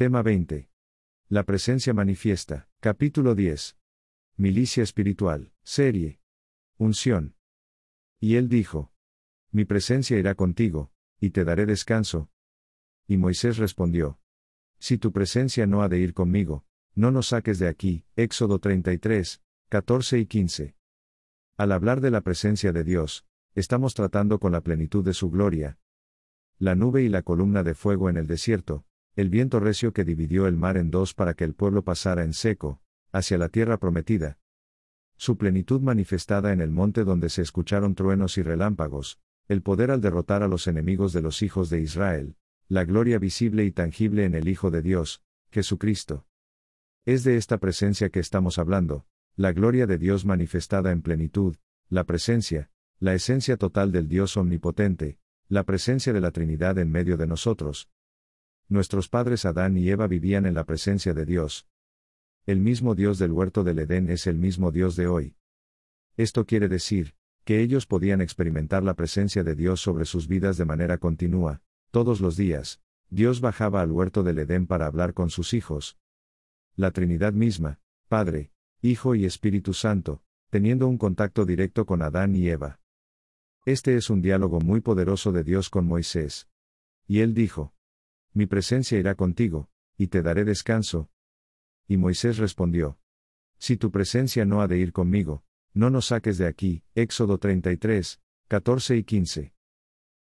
Tema 20. La presencia manifiesta. Capítulo 10. Milicia espiritual. Serie. Unción. Y él dijo. Mi presencia irá contigo, y te daré descanso. Y Moisés respondió. Si tu presencia no ha de ir conmigo, no nos saques de aquí. Éxodo 33, 14 y 15. Al hablar de la presencia de Dios, estamos tratando con la plenitud de su gloria. La nube y la columna de fuego en el desierto, el viento recio que dividió el mar en dos para que el pueblo pasara en seco, hacia la tierra prometida. Su plenitud manifestada en el monte donde se escucharon truenos y relámpagos, el poder al derrotar a los enemigos de los hijos de Israel, la gloria visible y tangible en el Hijo de Dios, Jesucristo. Es de esta presencia que estamos hablando, la gloria de Dios manifestada en plenitud, la presencia, la esencia total del Dios omnipotente, la presencia de la Trinidad en medio de nosotros. Nuestros padres Adán y Eva vivían en la presencia de Dios. El mismo Dios del huerto del Edén es el mismo Dios de hoy. Esto quiere decir, que ellos podían experimentar la presencia de Dios sobre sus vidas de manera continua, todos los días, Dios bajaba al huerto del Edén para hablar con sus hijos. La Trinidad misma, Padre, Hijo y Espíritu Santo, teniendo un contacto directo con Adán y Eva. Este es un diálogo muy poderoso de Dios con Moisés. Y él dijo, Mi presencia irá contigo, y te daré descanso. Y Moisés respondió, Si tu presencia no ha de ir conmigo, no nos saques de aquí. Éxodo 33, 14 y 15.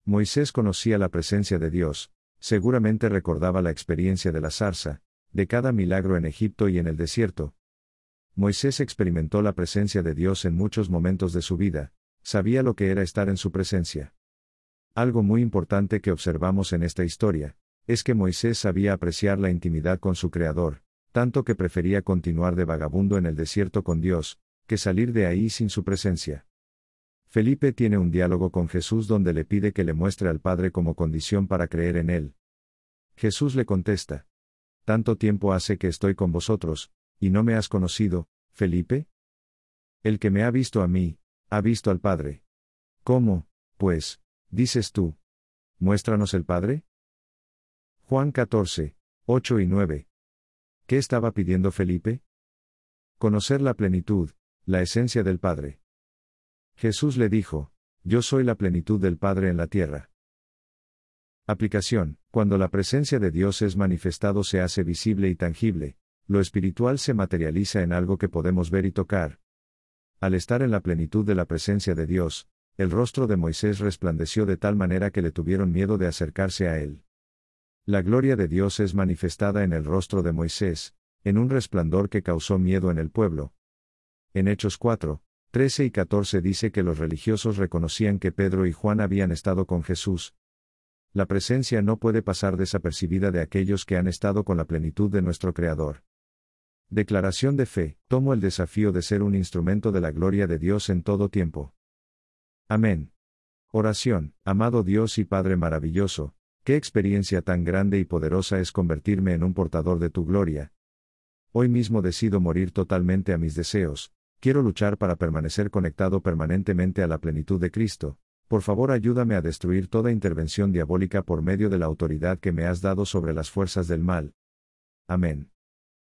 Moisés conocía la presencia de Dios, seguramente recordaba la experiencia de la zarza, de cada milagro en Egipto y en el desierto. Moisés experimentó la presencia de Dios en muchos momentos de su vida, sabía lo que era estar en su presencia. Algo muy importante que observamos en esta historia, es que Moisés sabía apreciar la intimidad con su Creador, tanto que prefería continuar de vagabundo en el desierto con Dios, que salir de ahí sin su presencia. Felipe tiene un diálogo con Jesús donde le pide que le muestre al Padre como condición para creer en Él. Jesús le contesta. ¿Tanto tiempo hace que estoy con vosotros, y no me has conocido, Felipe? El que me ha visto a mí, ha visto al Padre. ¿Cómo, pues, dices tú? Muéstranos el Padre? Juan 14, 8 y 9. ¿Qué estaba pidiendo Felipe? Conocer la plenitud, la esencia del Padre. Jesús le dijo, Yo soy la plenitud del Padre en la tierra. Aplicación, cuando la presencia de Dios es manifestado se hace visible y tangible, lo espiritual se materializa en algo que podemos ver y tocar. Al estar en la plenitud de la presencia de Dios, el rostro de Moisés resplandeció de tal manera que le tuvieron miedo de acercarse a él. La gloria de Dios es manifestada en el rostro de Moisés, en un resplandor que causó miedo en el pueblo. En Hechos 4, 13 y 14 dice que los religiosos reconocían que Pedro y Juan habían estado con Jesús. La presencia no puede pasar desapercibida de aquellos que han estado con la plenitud de nuestro Creador. Declaración de fe, tomo el desafío de ser un instrumento de la gloria de Dios en todo tiempo. Amén. Oración, amado Dios y Padre maravilloso, qué experiencia tan grande y poderosa es convertirme en un portador de tu gloria. Hoy mismo decido morir totalmente a mis deseos, quiero luchar para permanecer conectado permanentemente a la plenitud de Cristo. Por favor ayúdame a destruir toda intervención diabólica por medio de la autoridad que me has dado sobre las fuerzas del mal. Amén.